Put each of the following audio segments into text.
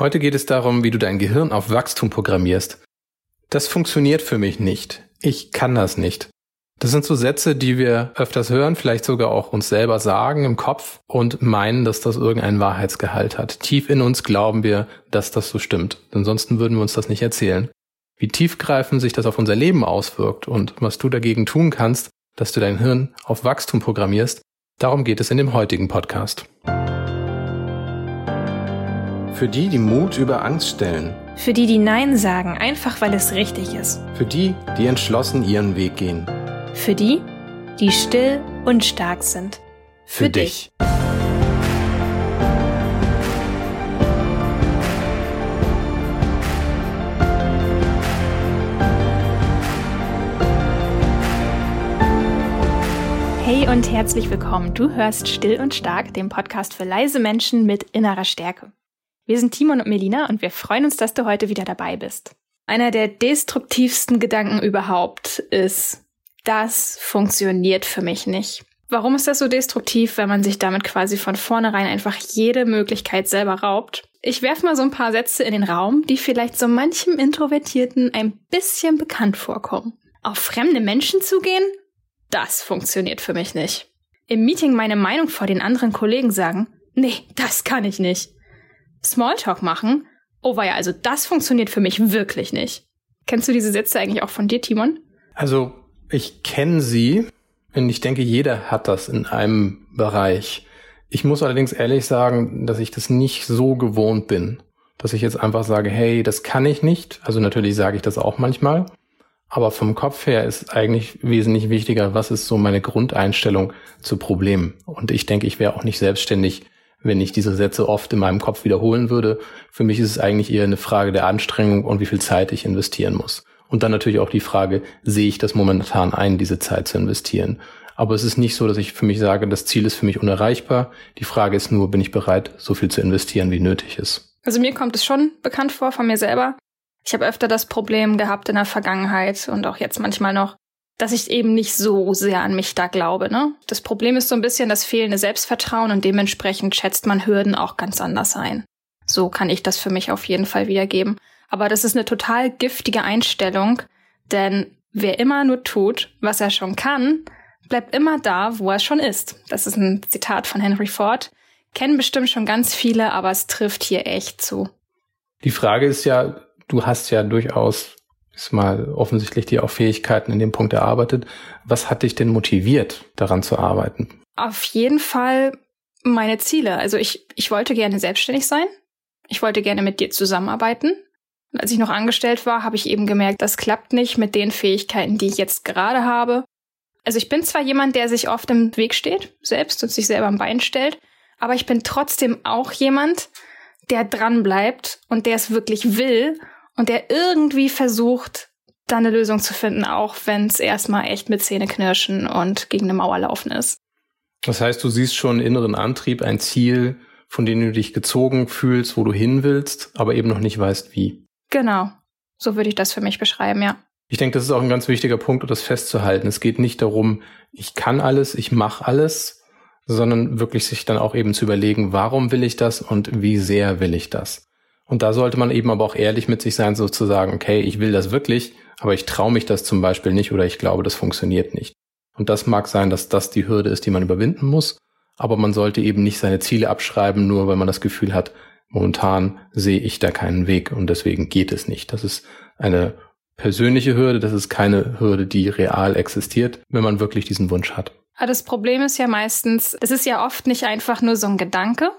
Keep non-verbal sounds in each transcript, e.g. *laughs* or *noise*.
Heute geht es darum, wie du dein Gehirn auf Wachstum programmierst. Das funktioniert für mich nicht. Ich kann das nicht. Das sind so Sätze, die wir öfters hören, vielleicht sogar auch uns selber sagen im Kopf und meinen, dass das irgendeinen Wahrheitsgehalt hat. Tief in uns glauben wir, dass das so stimmt. Ansonsten würden wir uns das nicht erzählen. Wie tiefgreifend sich das auf unser Leben auswirkt und was du dagegen tun kannst, dass du dein Hirn auf Wachstum programmierst, darum geht es in dem heutigen Podcast. Für die, die Mut über Angst stellen. Für die, die Nein sagen, einfach weil es richtig ist. Für die, die entschlossen ihren Weg gehen. Für die, die still und stark sind. Für, Für dich. Hey und herzlich willkommen. Du hörst Still und Stark, dem Podcast für leise Menschen mit innerer Stärke. Wir sind Timon und Melina und wir freuen uns, dass du heute wieder dabei bist. Einer der destruktivsten Gedanken überhaupt ist, das funktioniert für mich nicht. Warum ist das so destruktiv, wenn man sich damit quasi von vornherein einfach jede Möglichkeit selber raubt? Ich werfe mal so ein paar Sätze in den Raum, die vielleicht so manchem Introvertierten ein bisschen bekannt vorkommen. Auf fremde Menschen zugehen? Das funktioniert für mich nicht. Im Meeting meine Meinung vor den anderen Kollegen sagen? Nee, das kann ich nicht. Smalltalk machen? Oh war ja, also das funktioniert für mich wirklich nicht. Kennst du diese Sätze eigentlich auch von dir, Timon? Also ich kenne sie und ich denke, jeder hat das in einem Bereich. Ich muss allerdings ehrlich sagen, dass ich das nicht so gewohnt bin, dass ich jetzt einfach sage, hey, das kann ich nicht. Also natürlich sage ich das auch manchmal. Aber vom Kopf her ist eigentlich wesentlich wichtiger, was ist so meine Grundeinstellung zu Problemen. Und ich denke, ich wäre auch nicht selbstständig, wenn ich diese Sätze oft in meinem Kopf wiederholen würde. Für mich ist es eigentlich eher eine Frage der Anstrengung und wie viel Zeit ich investieren muss. Und dann natürlich auch die Frage, sehe ich das momentan ein, diese Zeit zu investieren? Aber es ist nicht so, dass ich für mich sage, das Ziel ist für mich unerreichbar. Die Frage ist nur, bin ich bereit, so viel zu investieren, wie nötig ist? Also mir kommt es schon bekannt vor von mir selber. Ich habe öfter das Problem gehabt in der Vergangenheit und auch jetzt manchmal noch, dass ich eben nicht so sehr an mich da glaube. Ne? Das Problem ist so ein bisschen das fehlende Selbstvertrauen und dementsprechend schätzt man Hürden auch ganz anders ein. So kann ich das für mich auf jeden Fall wiedergeben. Aber das ist eine total giftige Einstellung, denn wer immer nur tut, was er schon kann, bleibt immer da, wo er schon ist. Das ist ein Zitat von Henry Ford. Kennen bestimmt schon ganz viele, aber es trifft hier echt zu. Die Frage ist ja, du hast ja durchaus ist mal offensichtlich dir auch Fähigkeiten in dem Punkt erarbeitet. Was hat dich denn motiviert, daran zu arbeiten? Auf jeden Fall meine Ziele. Also ich, ich wollte gerne selbstständig sein. Ich wollte gerne mit dir zusammenarbeiten. Und als ich noch angestellt war, habe ich eben gemerkt, das klappt nicht mit den Fähigkeiten, die ich jetzt gerade habe. Also ich bin zwar jemand, der sich oft im Weg steht, selbst und sich selber am Bein stellt, aber ich bin trotzdem auch jemand, der dran bleibt und der es wirklich will und der irgendwie versucht, da eine Lösung zu finden, auch wenn es erstmal echt mit Zähneknirschen und gegen eine Mauer laufen ist. Das heißt, du siehst schon einen inneren Antrieb, ein Ziel, von dem du dich gezogen fühlst, wo du hin willst, aber eben noch nicht weißt, wie. Genau. So würde ich das für mich beschreiben, ja. Ich denke, das ist auch ein ganz wichtiger Punkt, um das festzuhalten. Es geht nicht darum, ich kann alles, ich mache alles, sondern wirklich sich dann auch eben zu überlegen, warum will ich das und wie sehr will ich das. Und da sollte man eben aber auch ehrlich mit sich sein, sozusagen, okay, ich will das wirklich, aber ich traue mich das zum Beispiel nicht oder ich glaube, das funktioniert nicht. Und das mag sein, dass das die Hürde ist, die man überwinden muss, aber man sollte eben nicht seine Ziele abschreiben, nur weil man das Gefühl hat, Momentan sehe ich da keinen Weg und deswegen geht es nicht. Das ist eine persönliche Hürde, das ist keine Hürde, die real existiert, wenn man wirklich diesen Wunsch hat. Aber das Problem ist ja meistens, es ist ja oft nicht einfach nur so ein Gedanke.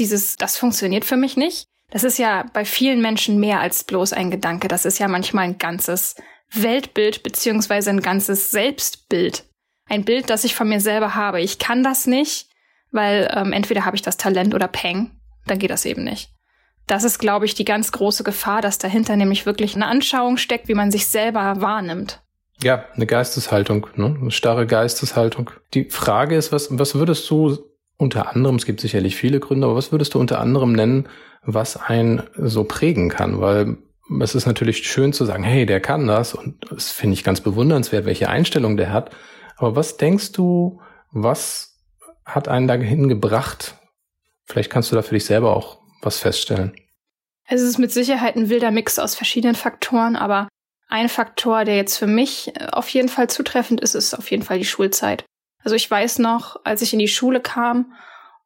Dieses, das funktioniert für mich nicht. Das ist ja bei vielen Menschen mehr als bloß ein Gedanke. Das ist ja manchmal ein ganzes Weltbild beziehungsweise ein ganzes Selbstbild. Ein Bild, das ich von mir selber habe. Ich kann das nicht, weil ähm, entweder habe ich das Talent oder Peng dann geht das eben nicht. Das ist, glaube ich, die ganz große Gefahr, dass dahinter nämlich wirklich eine Anschauung steckt, wie man sich selber wahrnimmt. Ja, eine Geisteshaltung, ne? eine starre Geisteshaltung. Die Frage ist, was, was würdest du unter anderem, es gibt sicherlich viele Gründe, aber was würdest du unter anderem nennen, was einen so prägen kann? Weil es ist natürlich schön zu sagen, hey, der kann das und das finde ich ganz bewundernswert, welche Einstellung der hat. Aber was denkst du, was hat einen dahin gebracht, Vielleicht kannst du da für dich selber auch was feststellen. Es ist mit Sicherheit ein wilder Mix aus verschiedenen Faktoren, aber ein Faktor, der jetzt für mich äh, auf jeden Fall zutreffend ist, ist auf jeden Fall die Schulzeit. Also ich weiß noch, als ich in die Schule kam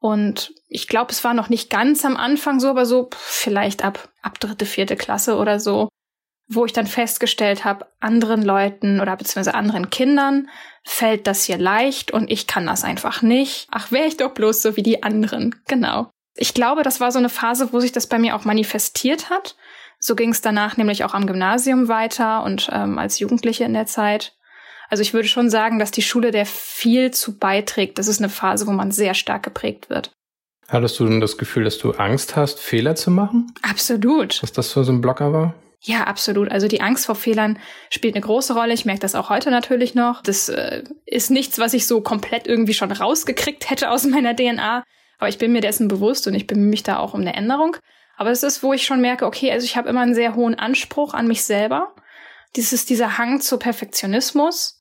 und ich glaube, es war noch nicht ganz am Anfang so, aber so vielleicht ab, ab dritte, vierte Klasse oder so, wo ich dann festgestellt habe, anderen Leuten oder beziehungsweise anderen Kindern fällt das hier leicht und ich kann das einfach nicht. Ach, wäre ich doch bloß so wie die anderen. Genau. Ich glaube, das war so eine Phase, wo sich das bei mir auch manifestiert hat. So ging es danach nämlich auch am Gymnasium weiter und ähm, als Jugendliche in der Zeit. Also ich würde schon sagen, dass die Schule der viel zu beiträgt. Das ist eine Phase, wo man sehr stark geprägt wird. Hattest du denn das Gefühl, dass du Angst hast, Fehler zu machen? Absolut. Was das für so ein Blocker war? Ja, absolut. Also die Angst vor Fehlern spielt eine große Rolle. Ich merke das auch heute natürlich noch. Das äh, ist nichts, was ich so komplett irgendwie schon rausgekriegt hätte aus meiner DNA. Aber ich bin mir dessen bewusst und ich bemühe mich da auch um eine Änderung. Aber es ist, wo ich schon merke, okay, also ich habe immer einen sehr hohen Anspruch an mich selber. Dies ist dieser Hang zu Perfektionismus.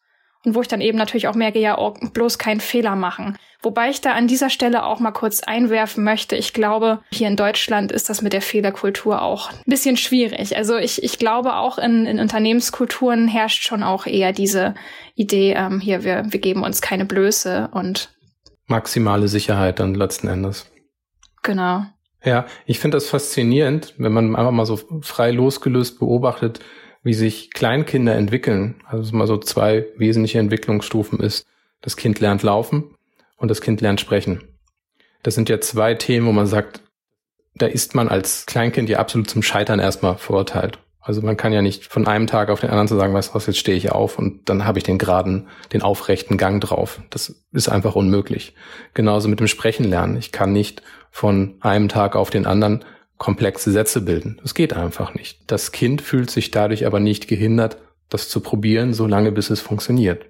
Und wo ich dann eben natürlich auch merke, ja, oh, bloß keinen Fehler machen. Wobei ich da an dieser Stelle auch mal kurz einwerfen möchte. Ich glaube, hier in Deutschland ist das mit der Fehlerkultur auch ein bisschen schwierig. Also ich, ich glaube auch in, in Unternehmenskulturen herrscht schon auch eher diese Idee, ähm, hier, wir, wir geben uns keine Blöße und maximale Sicherheit dann letzten Endes. Genau. Ja, ich finde das faszinierend, wenn man einfach mal so frei losgelöst beobachtet, wie sich Kleinkinder entwickeln. Also mal so zwei wesentliche Entwicklungsstufen ist, das Kind lernt laufen und das Kind lernt sprechen. Das sind ja zwei Themen, wo man sagt, da ist man als Kleinkind ja absolut zum Scheitern erstmal verurteilt. Also man kann ja nicht von einem Tag auf den anderen zu sagen, weißt du was, jetzt stehe ich auf und dann habe ich den geraden, den aufrechten Gang drauf. Das ist einfach unmöglich. Genauso mit dem Sprechen lernen. Ich kann nicht von einem Tag auf den anderen komplexe Sätze bilden. Das geht einfach nicht. Das Kind fühlt sich dadurch aber nicht gehindert, das zu probieren, solange bis es funktioniert.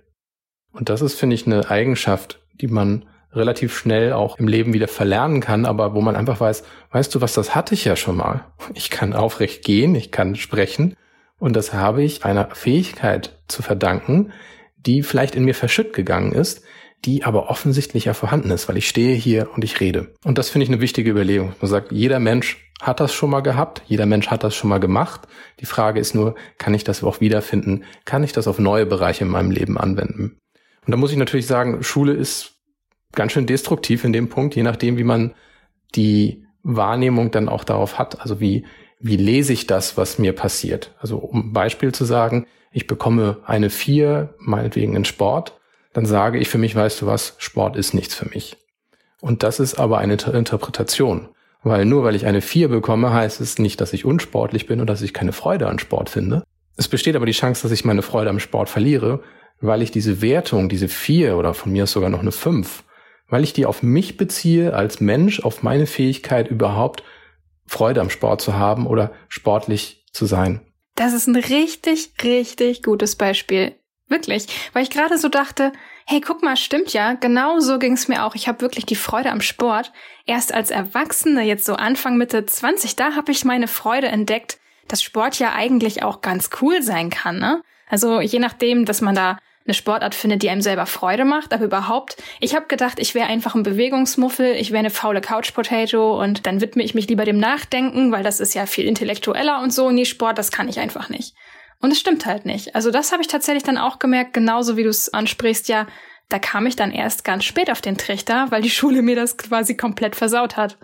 Und das ist, finde ich, eine Eigenschaft, die man relativ schnell auch im Leben wieder verlernen kann, aber wo man einfach weiß, weißt du was, das hatte ich ja schon mal. Ich kann aufrecht gehen, ich kann sprechen und das habe ich einer Fähigkeit zu verdanken, die vielleicht in mir verschütt gegangen ist, die aber offensichtlich ja vorhanden ist, weil ich stehe hier und ich rede. Und das finde ich eine wichtige Überlegung. Man sagt, jeder Mensch hat das schon mal gehabt, jeder Mensch hat das schon mal gemacht. Die Frage ist nur, kann ich das auch wiederfinden? Kann ich das auf neue Bereiche in meinem Leben anwenden? Und da muss ich natürlich sagen, Schule ist ganz schön destruktiv in dem Punkt, je nachdem, wie man die Wahrnehmung dann auch darauf hat. Also wie, wie lese ich das, was mir passiert? Also um Beispiel zu sagen, ich bekomme eine vier, meinetwegen in Sport, dann sage ich für mich, weißt du was, Sport ist nichts für mich. Und das ist aber eine Interpretation. Weil nur weil ich eine 4 bekomme, heißt es nicht, dass ich unsportlich bin oder dass ich keine Freude an Sport finde. Es besteht aber die Chance, dass ich meine Freude am Sport verliere, weil ich diese Wertung, diese 4 oder von mir ist sogar noch eine 5, weil ich die auf mich beziehe als Mensch, auf meine Fähigkeit überhaupt Freude am Sport zu haben oder sportlich zu sein. Das ist ein richtig, richtig gutes Beispiel. Wirklich. Weil ich gerade so dachte, hey, guck mal, stimmt ja, genau so ging es mir auch. Ich habe wirklich die Freude am Sport. Erst als Erwachsene, jetzt so Anfang, Mitte 20, da habe ich meine Freude entdeckt, dass Sport ja eigentlich auch ganz cool sein kann. Ne? Also je nachdem, dass man da eine Sportart findet, die einem selber Freude macht, aber überhaupt, ich habe gedacht, ich wäre einfach ein Bewegungsmuffel, ich wäre eine faule Couch Potato und dann widme ich mich lieber dem Nachdenken, weil das ist ja viel intellektueller und so. Nee, Sport, das kann ich einfach nicht. Und es stimmt halt nicht. Also das habe ich tatsächlich dann auch gemerkt, genauso wie du es ansprichst, ja, da kam ich dann erst ganz spät auf den Trichter, weil die Schule mir das quasi komplett versaut hat.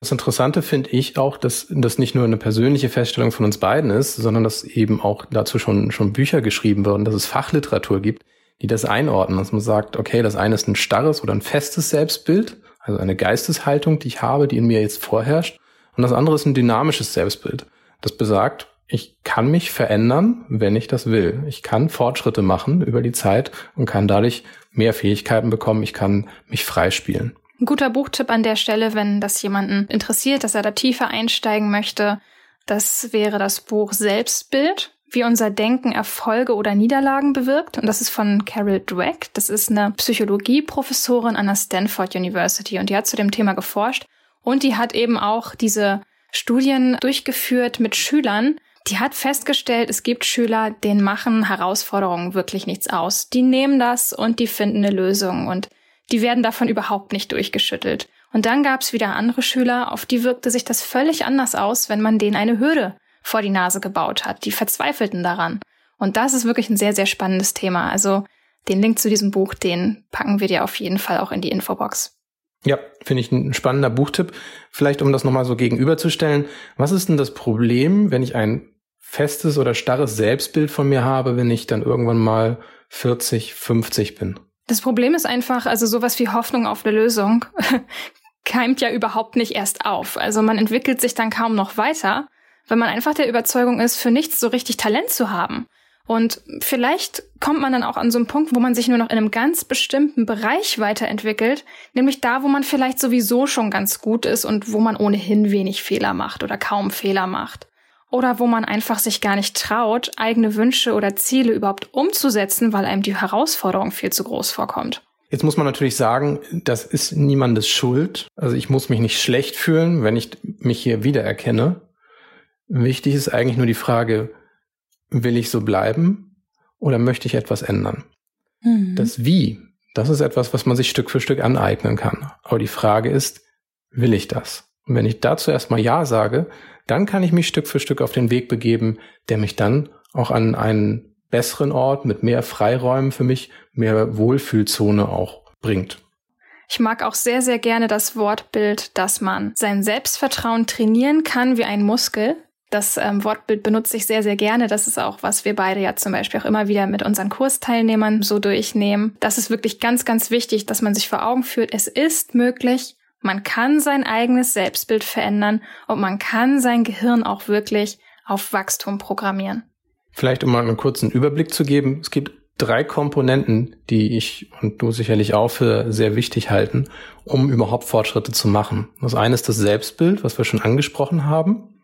Das Interessante finde ich auch, dass das nicht nur eine persönliche Feststellung von uns beiden ist, sondern dass eben auch dazu schon, schon Bücher geschrieben wurden, dass es Fachliteratur gibt, die das einordnen, dass man sagt, okay, das eine ist ein starres oder ein festes Selbstbild, also eine Geisteshaltung, die ich habe, die in mir jetzt vorherrscht, und das andere ist ein dynamisches Selbstbild. Das besagt, ich kann mich verändern, wenn ich das will. Ich kann Fortschritte machen über die Zeit und kann dadurch mehr Fähigkeiten bekommen. Ich kann mich freispielen. Ein guter Buchtipp an der Stelle, wenn das jemanden interessiert, dass er da tiefer einsteigen möchte, das wäre das Buch Selbstbild, wie unser Denken Erfolge oder Niederlagen bewirkt. Und das ist von Carol Dweck. Das ist eine Psychologieprofessorin an der Stanford University und die hat zu dem Thema geforscht. Und die hat eben auch diese Studien durchgeführt mit Schülern, die hat festgestellt, es gibt Schüler, denen machen Herausforderungen wirklich nichts aus. Die nehmen das und die finden eine Lösung und die werden davon überhaupt nicht durchgeschüttelt. Und dann gab es wieder andere Schüler, auf die wirkte sich das völlig anders aus, wenn man denen eine Hürde vor die Nase gebaut hat. Die verzweifelten daran. Und das ist wirklich ein sehr, sehr spannendes Thema. Also den Link zu diesem Buch, den packen wir dir auf jeden Fall auch in die Infobox. Ja, finde ich ein spannender Buchtipp. Vielleicht, um das nochmal so gegenüberzustellen. Was ist denn das Problem, wenn ich ein festes oder starres Selbstbild von mir habe, wenn ich dann irgendwann mal 40, 50 bin? Das Problem ist einfach, also sowas wie Hoffnung auf eine Lösung *laughs* keimt ja überhaupt nicht erst auf. Also man entwickelt sich dann kaum noch weiter, weil man einfach der Überzeugung ist, für nichts so richtig Talent zu haben. Und vielleicht kommt man dann auch an so einen Punkt, wo man sich nur noch in einem ganz bestimmten Bereich weiterentwickelt, nämlich da, wo man vielleicht sowieso schon ganz gut ist und wo man ohnehin wenig Fehler macht oder kaum Fehler macht. Oder wo man einfach sich gar nicht traut, eigene Wünsche oder Ziele überhaupt umzusetzen, weil einem die Herausforderung viel zu groß vorkommt. Jetzt muss man natürlich sagen, das ist niemandes Schuld. Also ich muss mich nicht schlecht fühlen, wenn ich mich hier wiedererkenne. Wichtig ist eigentlich nur die Frage, will ich so bleiben oder möchte ich etwas ändern? Mhm. Das Wie, das ist etwas, was man sich Stück für Stück aneignen kann. Aber die Frage ist, will ich das? Und wenn ich dazu erstmal Ja sage, dann kann ich mich Stück für Stück auf den Weg begeben, der mich dann auch an einen besseren Ort mit mehr Freiräumen für mich, mehr Wohlfühlzone auch bringt. Ich mag auch sehr, sehr gerne das Wortbild, dass man sein Selbstvertrauen trainieren kann wie ein Muskel. Das ähm, Wortbild benutze ich sehr, sehr gerne. Das ist auch, was wir beide ja zum Beispiel auch immer wieder mit unseren Kursteilnehmern so durchnehmen. Das ist wirklich ganz, ganz wichtig, dass man sich vor Augen führt, es ist möglich, man kann sein eigenes Selbstbild verändern und man kann sein Gehirn auch wirklich auf Wachstum programmieren. Vielleicht um mal einen kurzen Überblick zu geben. Es gibt drei Komponenten, die ich und du sicherlich auch für sehr wichtig halten, um überhaupt Fortschritte zu machen. Das eine ist das Selbstbild, was wir schon angesprochen haben.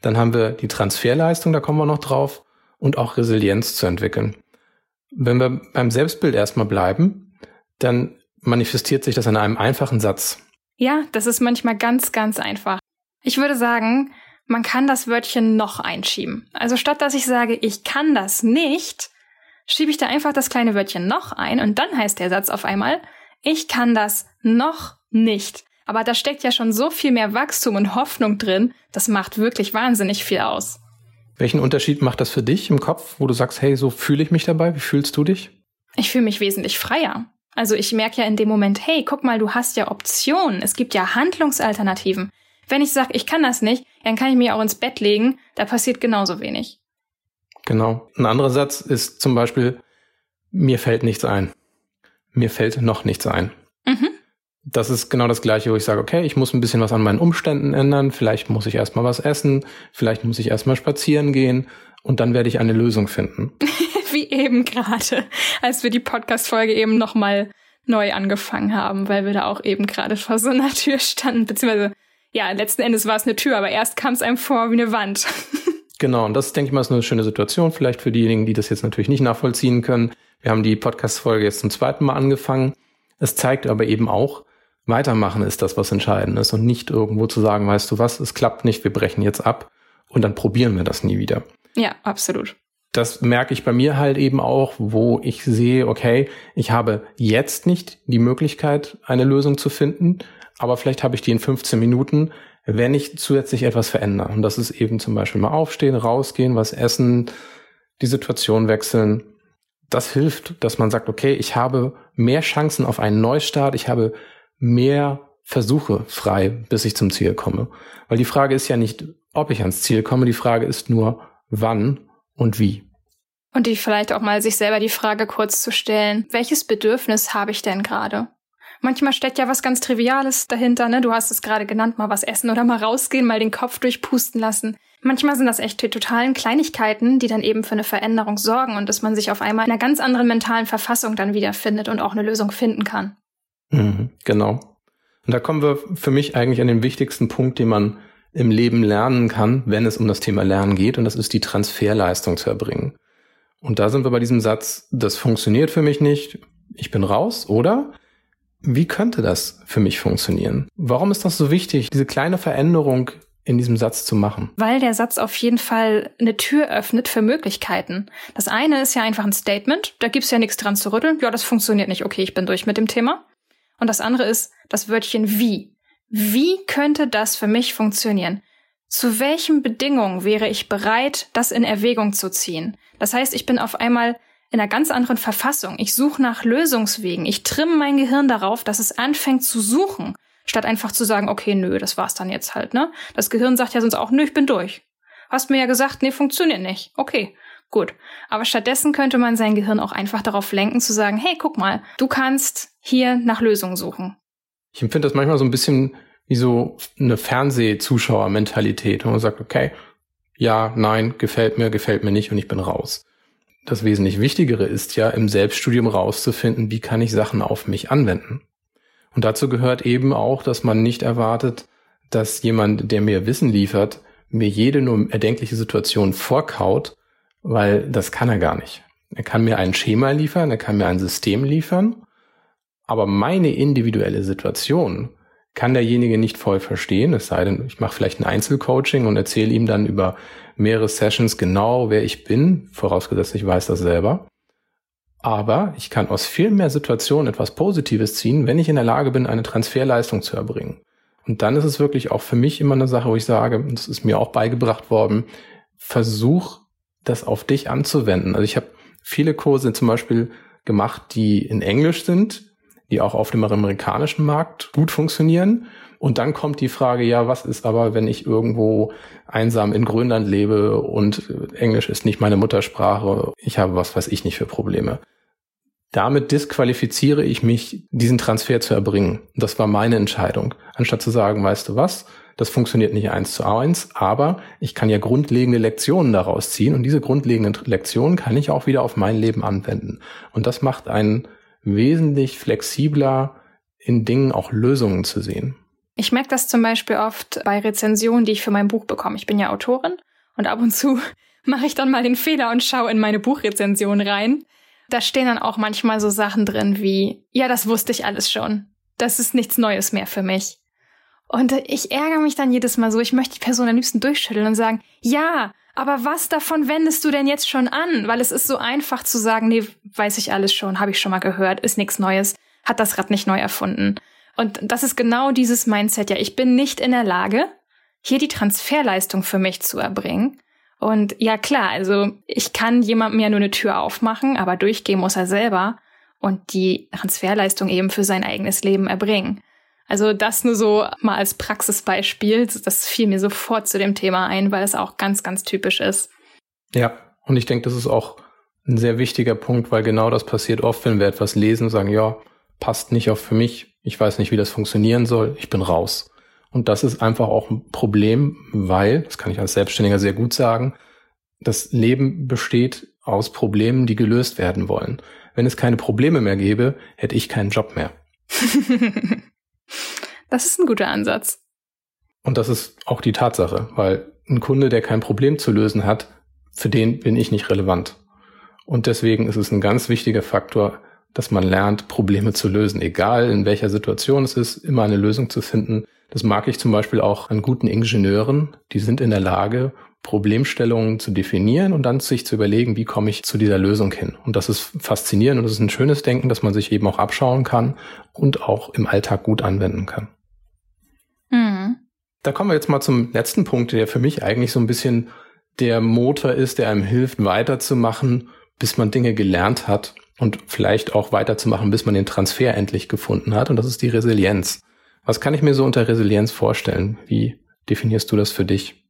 Dann haben wir die Transferleistung, da kommen wir noch drauf, und auch Resilienz zu entwickeln. Wenn wir beim Selbstbild erstmal bleiben, dann manifestiert sich das in einem einfachen Satz. Ja, das ist manchmal ganz, ganz einfach. Ich würde sagen, man kann das Wörtchen noch einschieben. Also statt dass ich sage, ich kann das nicht, schiebe ich da einfach das kleine Wörtchen noch ein und dann heißt der Satz auf einmal, ich kann das noch nicht. Aber da steckt ja schon so viel mehr Wachstum und Hoffnung drin. Das macht wirklich wahnsinnig viel aus. Welchen Unterschied macht das für dich im Kopf, wo du sagst, hey, so fühle ich mich dabei? Wie fühlst du dich? Ich fühle mich wesentlich freier. Also ich merke ja in dem Moment, hey, guck mal, du hast ja Optionen. Es gibt ja Handlungsalternativen. Wenn ich sage, ich kann das nicht, dann kann ich mich auch ins Bett legen. Da passiert genauso wenig. Genau. Ein anderer Satz ist zum Beispiel, mir fällt nichts ein. Mir fällt noch nichts ein. Mhm das ist genau das Gleiche, wo ich sage, okay, ich muss ein bisschen was an meinen Umständen ändern, vielleicht muss ich erstmal was essen, vielleicht muss ich erstmal spazieren gehen und dann werde ich eine Lösung finden. *laughs* Wie eben gerade, als wir die Podcast-Folge eben nochmal neu angefangen haben, weil wir da auch eben gerade vor so einer Tür standen, beziehungsweise, ja, letzten Endes war es eine Tür, aber erst kam es einem vor wie eine Wand. *laughs* genau, und das, denke ich mal, ist eine schöne Situation, vielleicht für diejenigen, die das jetzt natürlich nicht nachvollziehen können. Wir haben die Podcast-Folge jetzt zum zweiten Mal angefangen. Es zeigt aber eben auch, Weitermachen ist das, was entscheidend ist und nicht irgendwo zu sagen, weißt du was, es klappt nicht, wir brechen jetzt ab und dann probieren wir das nie wieder. Ja, absolut. Das merke ich bei mir halt eben auch, wo ich sehe, okay, ich habe jetzt nicht die Möglichkeit, eine Lösung zu finden, aber vielleicht habe ich die in 15 Minuten, wenn ich zusätzlich etwas verändere. Und das ist eben zum Beispiel mal aufstehen, rausgehen, was essen, die Situation wechseln. Das hilft, dass man sagt, okay, ich habe mehr Chancen auf einen Neustart, ich habe mehr Versuche frei, bis ich zum Ziel komme. Weil die Frage ist ja nicht, ob ich ans Ziel komme, die Frage ist nur, wann und wie. Und die vielleicht auch mal sich selber die Frage kurz zu stellen, welches Bedürfnis habe ich denn gerade? Manchmal steckt ja was ganz Triviales dahinter, ne? Du hast es gerade genannt, mal was essen oder mal rausgehen, mal den Kopf durchpusten lassen. Manchmal sind das echt die totalen Kleinigkeiten, die dann eben für eine Veränderung sorgen und dass man sich auf einmal in einer ganz anderen mentalen Verfassung dann wiederfindet und auch eine Lösung finden kann. Mhm, genau. Und da kommen wir für mich eigentlich an den wichtigsten Punkt, den man im Leben lernen kann, wenn es um das Thema Lernen geht, und das ist die Transferleistung zu erbringen. Und da sind wir bei diesem Satz, das funktioniert für mich nicht, ich bin raus, oder? Wie könnte das für mich funktionieren? Warum ist das so wichtig, diese kleine Veränderung in diesem Satz zu machen? Weil der Satz auf jeden Fall eine Tür öffnet für Möglichkeiten. Das eine ist ja einfach ein Statement, da gibt's ja nichts dran zu rütteln. Ja, das funktioniert nicht. Okay, ich bin durch mit dem Thema. Und das andere ist das Wörtchen wie. Wie könnte das für mich funktionieren? Zu welchen Bedingungen wäre ich bereit, das in Erwägung zu ziehen? Das heißt, ich bin auf einmal in einer ganz anderen Verfassung. Ich suche nach Lösungswegen. Ich trimme mein Gehirn darauf, dass es anfängt zu suchen, statt einfach zu sagen, okay, nö, das war's dann jetzt halt, ne? Das Gehirn sagt ja sonst auch, nö, ich bin durch. Hast mir ja gesagt, nee, funktioniert nicht. Okay, gut. Aber stattdessen könnte man sein Gehirn auch einfach darauf lenken, zu sagen, hey, guck mal, du kannst hier nach Lösungen suchen. Ich empfinde das manchmal so ein bisschen wie so eine Fernsehzuschauermentalität, wo man sagt, okay, ja, nein, gefällt mir, gefällt mir nicht und ich bin raus. Das wesentlich Wichtigere ist ja, im Selbststudium rauszufinden, wie kann ich Sachen auf mich anwenden. Und dazu gehört eben auch, dass man nicht erwartet, dass jemand, der mir Wissen liefert, mir jede nur erdenkliche Situation vorkaut, weil das kann er gar nicht. Er kann mir ein Schema liefern, er kann mir ein System liefern, aber meine individuelle Situation kann derjenige nicht voll verstehen, es sei denn, ich mache vielleicht ein Einzelcoaching und erzähle ihm dann über mehrere Sessions genau, wer ich bin, vorausgesetzt ich weiß das selber. Aber ich kann aus viel mehr Situationen etwas Positives ziehen, wenn ich in der Lage bin, eine Transferleistung zu erbringen. Und dann ist es wirklich auch für mich immer eine Sache, wo ich sage, das ist mir auch beigebracht worden, versuch das auf dich anzuwenden. Also ich habe viele Kurse zum Beispiel gemacht, die in Englisch sind, die auch auf dem amerikanischen Markt gut funktionieren. Und dann kommt die Frage, ja, was ist aber, wenn ich irgendwo einsam in Grönland lebe und Englisch ist nicht meine Muttersprache, ich habe was weiß ich nicht für Probleme. Damit disqualifiziere ich mich, diesen Transfer zu erbringen. Das war meine Entscheidung. Anstatt zu sagen, weißt du was, das funktioniert nicht eins zu eins, aber ich kann ja grundlegende Lektionen daraus ziehen und diese grundlegenden Lektionen kann ich auch wieder auf mein Leben anwenden. Und das macht einen wesentlich flexibler in Dingen auch Lösungen zu sehen. Ich merke das zum Beispiel oft bei Rezensionen, die ich für mein Buch bekomme. Ich bin ja Autorin und ab und zu *laughs* mache ich dann mal den Fehler und schaue in meine Buchrezension rein. Da stehen dann auch manchmal so Sachen drin wie, ja, das wusste ich alles schon. Das ist nichts Neues mehr für mich. Und ich ärgere mich dann jedes Mal so, ich möchte die Person am liebsten durchschütteln und sagen, ja, aber was davon wendest du denn jetzt schon an? Weil es ist so einfach zu sagen, nee, weiß ich alles schon, habe ich schon mal gehört, ist nichts Neues, hat das Rad nicht neu erfunden. Und das ist genau dieses Mindset, ja, ich bin nicht in der Lage, hier die Transferleistung für mich zu erbringen. Und ja, klar, also ich kann jemandem ja nur eine Tür aufmachen, aber durchgehen muss er selber und die Transferleistung eben für sein eigenes Leben erbringen. Also das nur so mal als Praxisbeispiel. Das fiel mir sofort zu dem Thema ein, weil es auch ganz, ganz typisch ist. Ja, und ich denke, das ist auch ein sehr wichtiger Punkt, weil genau das passiert oft, wenn wir etwas lesen und sagen, ja, passt nicht auf für mich, ich weiß nicht, wie das funktionieren soll, ich bin raus. Und das ist einfach auch ein Problem, weil, das kann ich als Selbstständiger sehr gut sagen, das Leben besteht aus Problemen, die gelöst werden wollen. Wenn es keine Probleme mehr gäbe, hätte ich keinen Job mehr. *laughs* Das ist ein guter Ansatz. Und das ist auch die Tatsache, weil ein Kunde, der kein Problem zu lösen hat, für den bin ich nicht relevant. Und deswegen ist es ein ganz wichtiger Faktor, dass man lernt, Probleme zu lösen, egal in welcher Situation es ist, immer eine Lösung zu finden. Das mag ich zum Beispiel auch an guten Ingenieuren, die sind in der Lage, Problemstellungen zu definieren und dann sich zu überlegen, wie komme ich zu dieser Lösung hin. Und das ist faszinierend und das ist ein schönes Denken, dass man sich eben auch abschauen kann und auch im Alltag gut anwenden kann. Da kommen wir jetzt mal zum letzten Punkt, der für mich eigentlich so ein bisschen der Motor ist, der einem hilft, weiterzumachen, bis man Dinge gelernt hat und vielleicht auch weiterzumachen, bis man den Transfer endlich gefunden hat. Und das ist die Resilienz. Was kann ich mir so unter Resilienz vorstellen? Wie definierst du das für dich?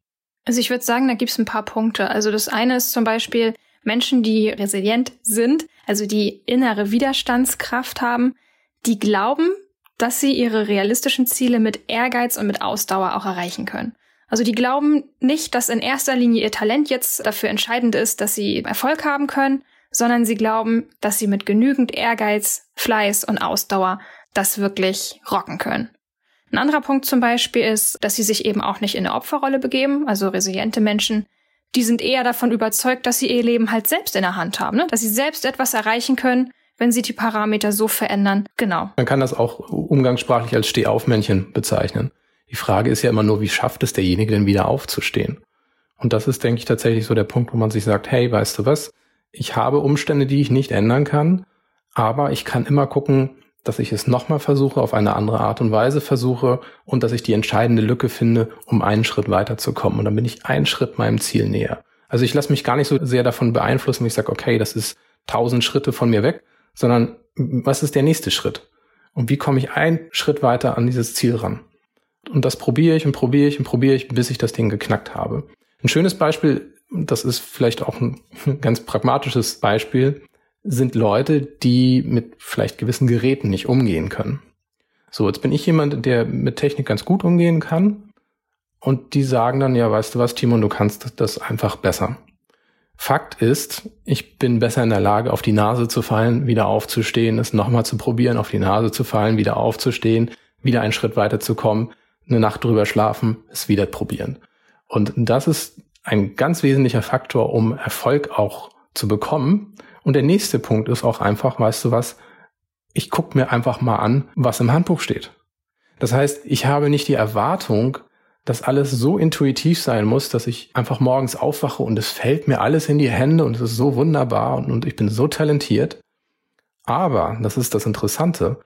Also ich würde sagen, da gibt es ein paar Punkte. Also das eine ist zum Beispiel Menschen, die resilient sind, also die innere Widerstandskraft haben, die glauben, dass sie ihre realistischen Ziele mit Ehrgeiz und mit Ausdauer auch erreichen können. Also die glauben nicht, dass in erster Linie ihr Talent jetzt dafür entscheidend ist, dass sie Erfolg haben können, sondern sie glauben, dass sie mit genügend Ehrgeiz, Fleiß und Ausdauer das wirklich rocken können. Ein anderer Punkt zum Beispiel ist, dass sie sich eben auch nicht in eine Opferrolle begeben, also resiliente Menschen. Die sind eher davon überzeugt, dass sie ihr Leben halt selbst in der Hand haben, ne? dass sie selbst etwas erreichen können, wenn sie die Parameter so verändern. Genau. Man kann das auch umgangssprachlich als Stehaufmännchen bezeichnen. Die Frage ist ja immer nur, wie schafft es derjenige denn wieder aufzustehen? Und das ist, denke ich, tatsächlich so der Punkt, wo man sich sagt, hey, weißt du was? Ich habe Umstände, die ich nicht ändern kann, aber ich kann immer gucken, dass ich es nochmal versuche, auf eine andere Art und Weise versuche und dass ich die entscheidende Lücke finde, um einen Schritt weiterzukommen. Und dann bin ich einen Schritt meinem Ziel näher. Also ich lasse mich gar nicht so sehr davon beeinflussen, wie ich sage, okay, das ist tausend Schritte von mir weg, sondern was ist der nächste Schritt? Und wie komme ich einen Schritt weiter an dieses Ziel ran? Und das probiere ich und probiere ich und probiere ich, bis ich das Ding geknackt habe. Ein schönes Beispiel, das ist vielleicht auch ein *laughs* ganz pragmatisches Beispiel, sind Leute, die mit vielleicht gewissen Geräten nicht umgehen können. So, jetzt bin ich jemand, der mit Technik ganz gut umgehen kann. Und die sagen dann, ja, weißt du was, Timon, du kannst das einfach besser. Fakt ist, ich bin besser in der Lage, auf die Nase zu fallen, wieder aufzustehen, es nochmal zu probieren, auf die Nase zu fallen, wieder aufzustehen, wieder einen Schritt weiter zu kommen, eine Nacht drüber schlafen, es wieder probieren. Und das ist ein ganz wesentlicher Faktor, um Erfolg auch zu bekommen. Und der nächste Punkt ist auch einfach, weißt du was, ich gucke mir einfach mal an, was im Handbuch steht. Das heißt, ich habe nicht die Erwartung, dass alles so intuitiv sein muss, dass ich einfach morgens aufwache und es fällt mir alles in die Hände und es ist so wunderbar und, und ich bin so talentiert. Aber, das ist das Interessante,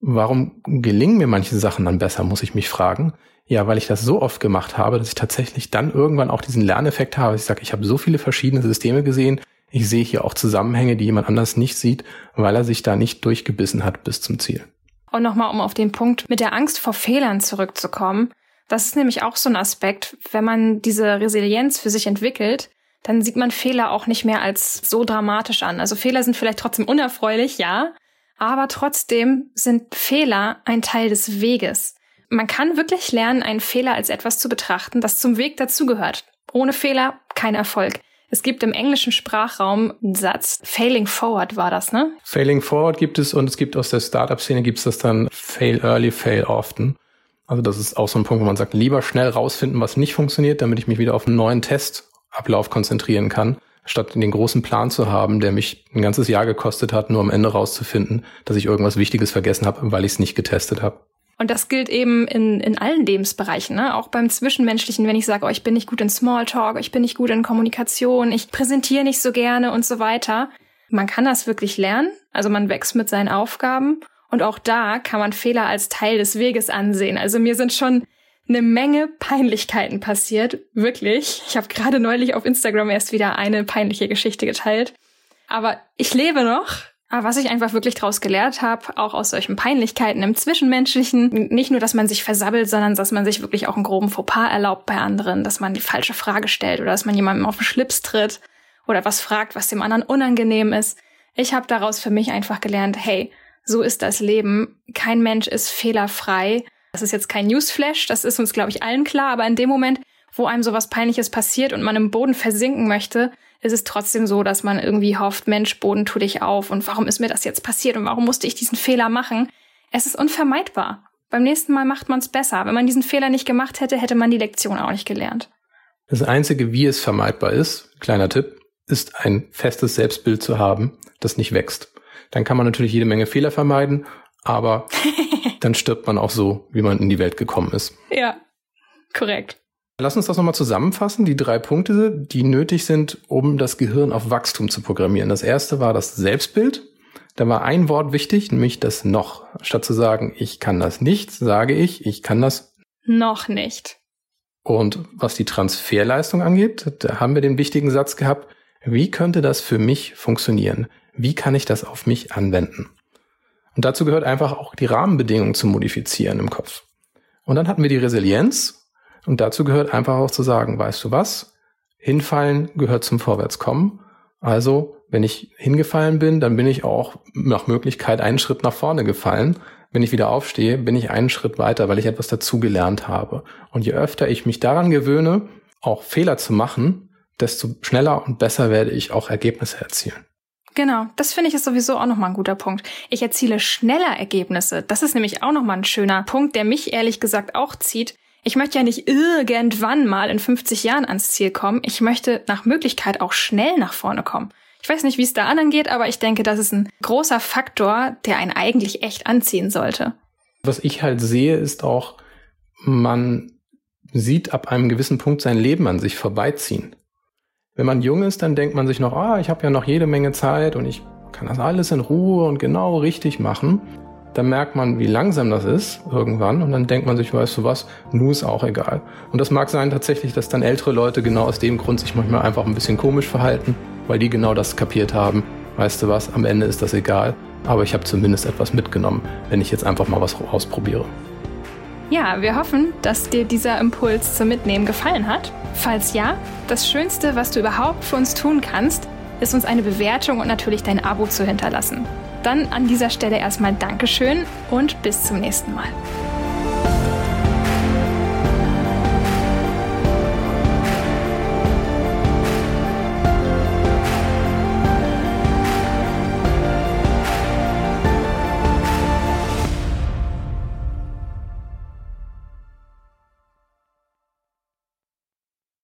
warum gelingen mir manche Sachen dann besser, muss ich mich fragen. Ja, weil ich das so oft gemacht habe, dass ich tatsächlich dann irgendwann auch diesen Lerneffekt habe. Ich sage, ich habe so viele verschiedene Systeme gesehen, ich sehe hier auch Zusammenhänge, die jemand anders nicht sieht, weil er sich da nicht durchgebissen hat bis zum Ziel. Und nochmal, um auf den Punkt mit der Angst vor Fehlern zurückzukommen. Das ist nämlich auch so ein Aspekt, wenn man diese Resilienz für sich entwickelt, dann sieht man Fehler auch nicht mehr als so dramatisch an. Also Fehler sind vielleicht trotzdem unerfreulich, ja, aber trotzdem sind Fehler ein Teil des Weges. Man kann wirklich lernen, einen Fehler als etwas zu betrachten, das zum Weg dazugehört. Ohne Fehler kein Erfolg. Es gibt im englischen Sprachraum einen Satz, Failing Forward war das, ne? Failing Forward gibt es und es gibt aus der Startup-Szene gibt es das dann Fail Early, Fail Often. Also das ist auch so ein Punkt, wo man sagt, lieber schnell rausfinden, was nicht funktioniert, damit ich mich wieder auf einen neuen Testablauf konzentrieren kann, statt den großen Plan zu haben, der mich ein ganzes Jahr gekostet hat, nur am Ende rauszufinden, dass ich irgendwas Wichtiges vergessen habe, weil ich es nicht getestet habe. Und das gilt eben in, in allen Lebensbereichen, ne? auch beim Zwischenmenschlichen, wenn ich sage, oh, ich bin nicht gut in Smalltalk, ich bin nicht gut in Kommunikation, ich präsentiere nicht so gerne und so weiter. Man kann das wirklich lernen, also man wächst mit seinen Aufgaben und auch da kann man Fehler als Teil des Weges ansehen. Also mir sind schon eine Menge Peinlichkeiten passiert, wirklich. Ich habe gerade neulich auf Instagram erst wieder eine peinliche Geschichte geteilt. Aber ich lebe noch aber was ich einfach wirklich daraus gelehrt habe, auch aus solchen Peinlichkeiten im Zwischenmenschlichen, nicht nur, dass man sich versabbelt, sondern dass man sich wirklich auch einen groben Fauxpas erlaubt bei anderen, dass man die falsche Frage stellt oder dass man jemandem auf den Schlips tritt oder was fragt, was dem anderen unangenehm ist. Ich habe daraus für mich einfach gelernt, hey, so ist das Leben. Kein Mensch ist fehlerfrei. Das ist jetzt kein Newsflash, das ist uns, glaube ich, allen klar, aber in dem Moment, wo einem sowas Peinliches passiert und man im Boden versinken möchte, ist es trotzdem so, dass man irgendwie hofft, Mensch, Boden, tu dich auf und warum ist mir das jetzt passiert und warum musste ich diesen Fehler machen? Es ist unvermeidbar. Beim nächsten Mal macht man es besser. Wenn man diesen Fehler nicht gemacht hätte, hätte man die Lektion auch nicht gelernt. Das Einzige, wie es vermeidbar ist, kleiner Tipp, ist ein festes Selbstbild zu haben, das nicht wächst. Dann kann man natürlich jede Menge Fehler vermeiden, aber *laughs* dann stirbt man auch so, wie man in die Welt gekommen ist. Ja, korrekt. Lass uns das nochmal zusammenfassen, die drei Punkte, die nötig sind, um das Gehirn auf Wachstum zu programmieren. Das erste war das Selbstbild. Da war ein Wort wichtig, nämlich das noch. Statt zu sagen, ich kann das nicht, sage ich, ich kann das noch nicht. Und was die Transferleistung angeht, da haben wir den wichtigen Satz gehabt, wie könnte das für mich funktionieren? Wie kann ich das auf mich anwenden? Und dazu gehört einfach auch die Rahmenbedingungen zu modifizieren im Kopf. Und dann hatten wir die Resilienz, und dazu gehört einfach auch zu sagen, weißt du was? Hinfallen gehört zum Vorwärtskommen. Also, wenn ich hingefallen bin, dann bin ich auch nach Möglichkeit einen Schritt nach vorne gefallen. Wenn ich wieder aufstehe, bin ich einen Schritt weiter, weil ich etwas dazugelernt habe. Und je öfter ich mich daran gewöhne, auch Fehler zu machen, desto schneller und besser werde ich auch Ergebnisse erzielen. Genau, das finde ich ist sowieso auch nochmal ein guter Punkt. Ich erziele schneller Ergebnisse. Das ist nämlich auch nochmal ein schöner Punkt, der mich ehrlich gesagt auch zieht. Ich möchte ja nicht irgendwann mal in 50 Jahren ans Ziel kommen. Ich möchte nach Möglichkeit auch schnell nach vorne kommen. Ich weiß nicht, wie es da anderen geht, aber ich denke, das ist ein großer Faktor, der einen eigentlich echt anziehen sollte. Was ich halt sehe, ist auch, man sieht ab einem gewissen Punkt sein Leben an sich vorbeiziehen. Wenn man jung ist, dann denkt man sich noch, ah, ich habe ja noch jede Menge Zeit und ich kann das alles in Ruhe und genau richtig machen. dann merkt man, wie langsam das ist irgendwann und dann denkt man sich, weißt du was, nu ist auch egal. Und das mag sein tatsächlich, dass dann ältere Leute genau aus dem Grund sich manchmal einfach ein bisschen komisch verhalten, weil die genau das kapiert haben. Weißt du was, am Ende ist das egal, aber ich habe zumindest etwas mitgenommen, wenn ich jetzt einfach mal was ausprobiere. Ja, wir hoffen, dass dir dieser Impuls zum Mitnehmen gefallen hat. Falls ja, das Schönste, was du überhaupt für uns tun kannst, ist uns eine Bewertung und natürlich dein Abo zu hinterlassen. Dann an dieser Stelle erstmal Dankeschön und bis zum nächsten Mal.